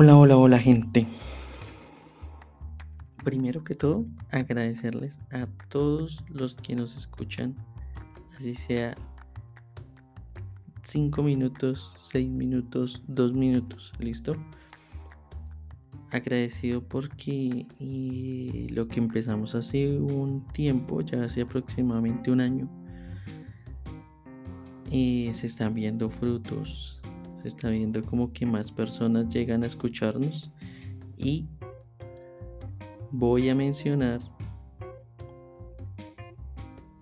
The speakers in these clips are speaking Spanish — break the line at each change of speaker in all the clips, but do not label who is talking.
Hola, hola, hola gente. Primero que todo, agradecerles a todos los que nos escuchan, así sea 5 minutos, 6 minutos, 2 minutos, ¿listo? Agradecido porque lo que empezamos hace un tiempo, ya hace aproximadamente un año, eh, se están viendo frutos, se está viendo como que más personas llegan a escucharnos y voy a mencionar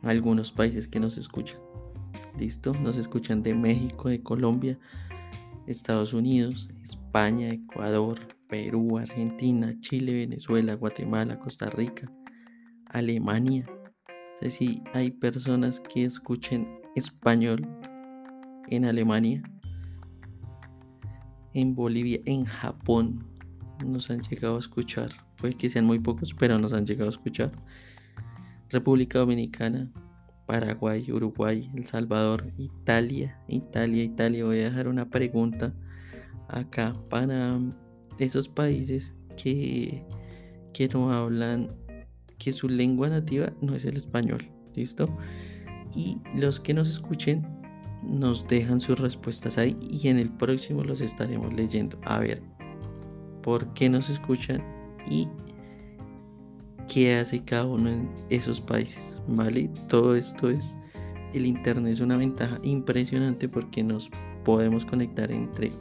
algunos países que nos escuchan. ¿Listo? Nos escuchan de México, de Colombia, Estados Unidos, España, Ecuador, Perú, Argentina, Chile, Venezuela, Guatemala, Costa Rica, Alemania. No sé si hay personas que escuchen español en Alemania en Bolivia, en Japón. Nos han llegado a escuchar. Puede que sean muy pocos, pero nos han llegado a escuchar. República Dominicana, Paraguay, Uruguay, El Salvador, Italia, Italia, Italia. Voy a dejar una pregunta acá para esos países que, que no hablan, que su lengua nativa no es el español. ¿Listo? Y los que nos escuchen nos dejan sus respuestas ahí y en el próximo los estaremos leyendo. A ver, ¿por qué nos escuchan y qué hace cada uno en esos países? ¿Vale? Todo esto es, el Internet es una ventaja impresionante porque nos podemos conectar entre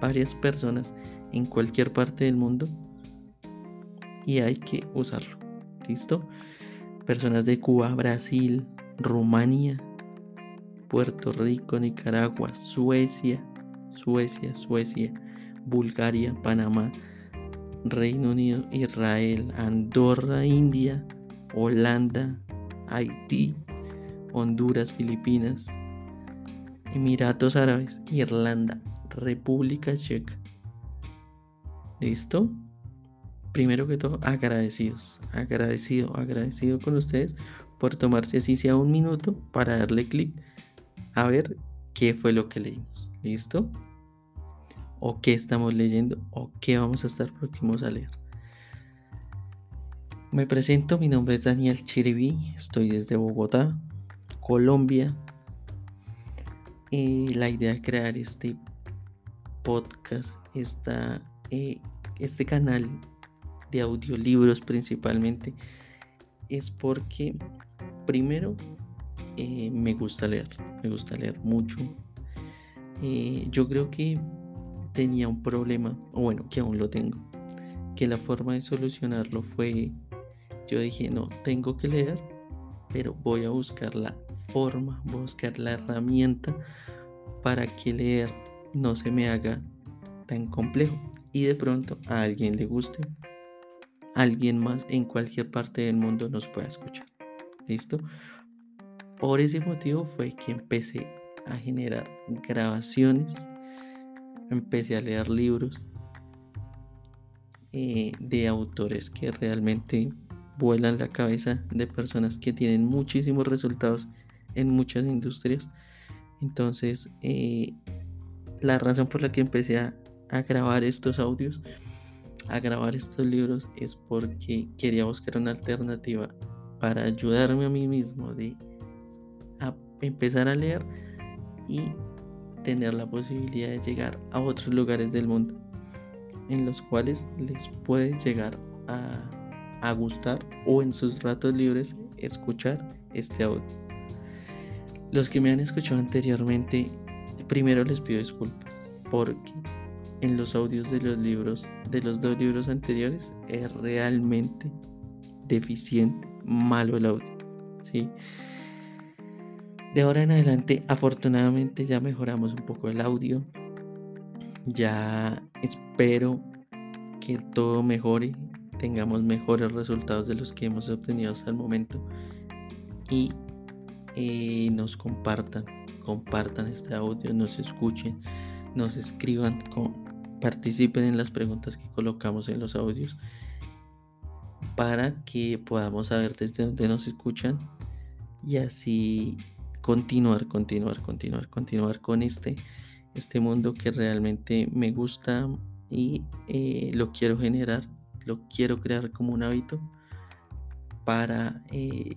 varias personas en cualquier parte del mundo y hay que usarlo. ¿Listo? Personas de Cuba, Brasil, Rumania, Puerto Rico, Nicaragua, Suecia, Suecia, Suecia, Bulgaria, Panamá, Reino Unido, Israel, Andorra, India, Holanda, Haití, Honduras, Filipinas, Emiratos Árabes, Irlanda, República Checa. ¿Listo? Primero que todo, agradecidos, agradecido, agradecido con ustedes por tomarse así sea un minuto para darle clic a ver qué fue lo que leímos. ¿Listo? O qué estamos leyendo o qué vamos a estar próximos a leer. Me presento, mi nombre es Daniel Chiribí, estoy desde Bogotá, Colombia. Y la idea de crear este podcast, esta, eh, este canal de audiolibros principalmente, es porque primero eh, me gusta leer, me gusta leer mucho. Eh, yo creo que tenía un problema, o bueno, que aún lo tengo, que la forma de solucionarlo fue, yo dije, no, tengo que leer, pero voy a buscar la forma, buscar la herramienta para que leer no se me haga tan complejo y de pronto a alguien le guste, alguien más en cualquier parte del mundo nos pueda escuchar. ¿Listo? Por ese motivo fue que empecé a generar grabaciones, empecé a leer libros eh, de autores que realmente vuelan la cabeza de personas que tienen muchísimos resultados en muchas industrias. Entonces, eh, la razón por la que empecé a, a grabar estos audios, a grabar estos libros, es porque quería buscar una alternativa para ayudarme a mí mismo de empezar a leer y tener la posibilidad de llegar a otros lugares del mundo en los cuales les puede llegar a, gustar o en sus ratos libres escuchar este audio. Los que me han escuchado anteriormente, primero les pido disculpas porque en los audios de los libros, de los dos libros anteriores, es realmente deficiente, malo el audio. ¿sí? De ahora en adelante, afortunadamente ya mejoramos un poco el audio. Ya espero que todo mejore, tengamos mejores resultados de los que hemos obtenido hasta el momento. Y eh, nos compartan, compartan este audio, nos escuchen, nos escriban, participen en las preguntas que colocamos en los audios para que podamos saber desde dónde nos escuchan y así continuar, continuar, continuar, continuar con este, este mundo que realmente me gusta y eh, lo quiero generar, lo quiero crear como un hábito para eh,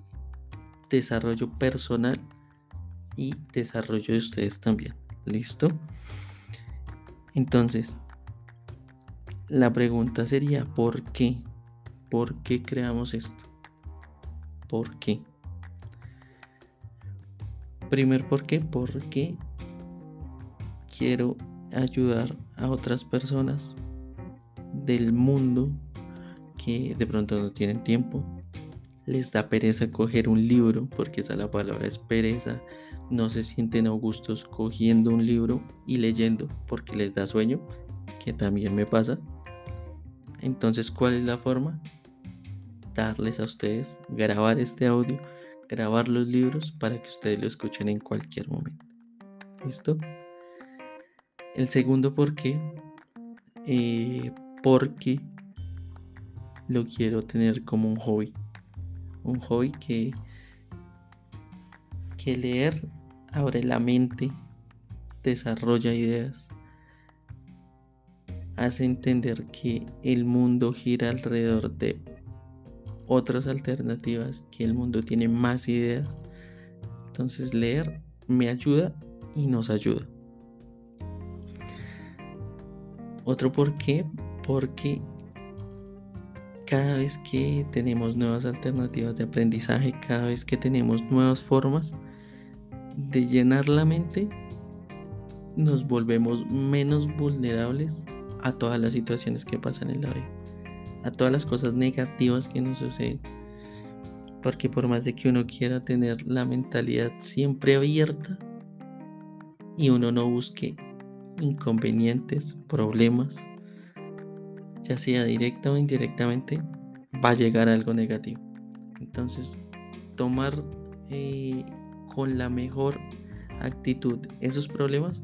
desarrollo personal y desarrollo de ustedes también. ¿Listo? Entonces, la pregunta sería, ¿por qué? ¿Por qué creamos esto? ¿Por qué? Primer, ¿por qué? Porque quiero ayudar a otras personas del mundo que de pronto no tienen tiempo, les da pereza coger un libro, porque esa la palabra es pereza, no se sienten augustos cogiendo un libro y leyendo porque les da sueño, que también me pasa. Entonces, ¿cuál es la forma? Darles a ustedes, grabar este audio, grabar los libros para que ustedes lo escuchen en cualquier momento. ¿Listo? El segundo por qué, eh, porque lo quiero tener como un hobby. Un hobby que, que leer abre la mente, desarrolla ideas, hace entender que el mundo gira alrededor de otras alternativas, que el mundo tiene más ideas. Entonces leer me ayuda y nos ayuda. Otro por qué, porque cada vez que tenemos nuevas alternativas de aprendizaje, cada vez que tenemos nuevas formas de llenar la mente, nos volvemos menos vulnerables a todas las situaciones que pasan en la vida, a todas las cosas negativas que nos suceden. Porque por más de que uno quiera tener la mentalidad siempre abierta y uno no busque inconvenientes, problemas, ya sea directa o indirectamente, va a llegar algo negativo. Entonces, tomar eh, con la mejor actitud esos problemas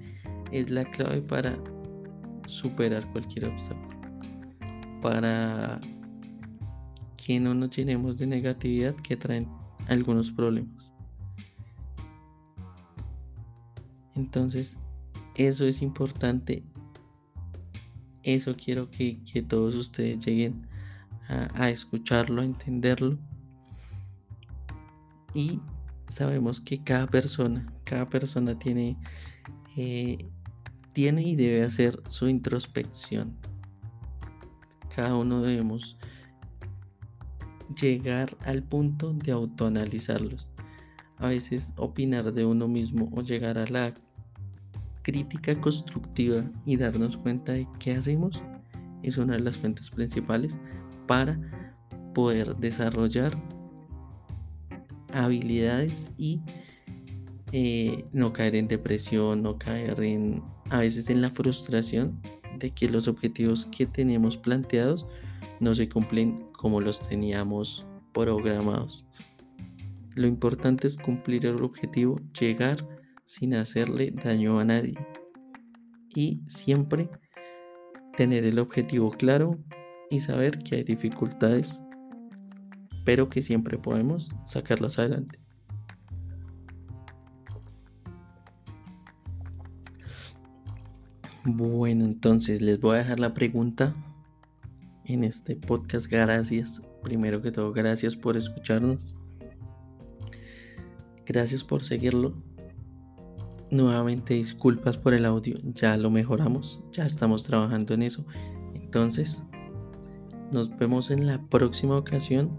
es la clave para superar cualquier obstáculo. Para que no nos llenemos de negatividad que traen algunos problemas. Entonces, eso es importante. Eso quiero que, todos ustedes lleguen a, escucharlo, a entenderlo. Y sabemos que cada persona, cada persona tiene eh, tiene y debe hacer su introspección. Cada uno debemos llegar al punto de autoanalizarlos. A veces opinar de uno mismo o llegar a la crítica constructiva y darnos cuenta de qué hacemos es una de las fuentes principales para poder desarrollar habilidades y eh, no caer en depresión, no caer en a veces en la frustración que los objetivos que tenemos planteados no se cumplen como los teníamos programados. Lo importante es cumplir el objetivo, llegar sin hacerle daño a nadie y siempre tener el objetivo claro y saber que hay dificultades, pero que siempre podemos sacarlas adelante. Bueno, entonces les voy a dejar la pregunta en este podcast. Gracias. Primero que todo, gracias por escucharnos. Gracias por seguirlo. Nuevamente disculpas por el audio. Ya lo mejoramos. Ya estamos trabajando en eso. Entonces, nos vemos en la próxima ocasión.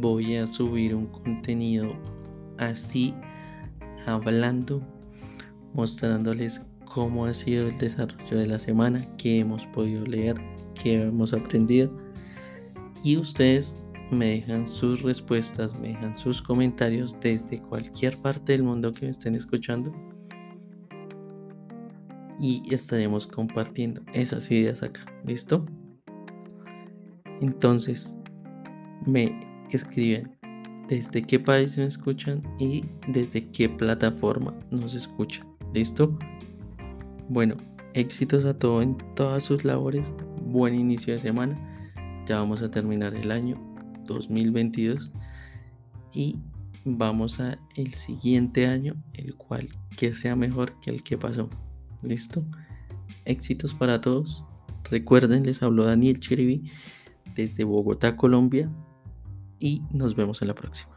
Voy a subir un contenido así, hablando, mostrándoles cómo ha sido el desarrollo de la semana, qué hemos podido leer, qué hemos aprendido. Y ustedes me dejan sus respuestas, me dejan sus comentarios desde cualquier parte del mundo que me estén escuchando. Y estaremos compartiendo esas ideas acá. ¿Listo? Entonces, me escriben desde qué país me escuchan y desde qué plataforma nos escuchan. ¿Listo? Bueno, éxitos a todos en todas sus labores. Buen inicio de semana. Ya vamos a terminar el año 2022 y vamos a el siguiente año, el cual que sea mejor que el que pasó. ¿Listo? Éxitos para todos. Recuerden, les habló Daniel Chiribi desde Bogotá, Colombia. Y nos vemos en la próxima.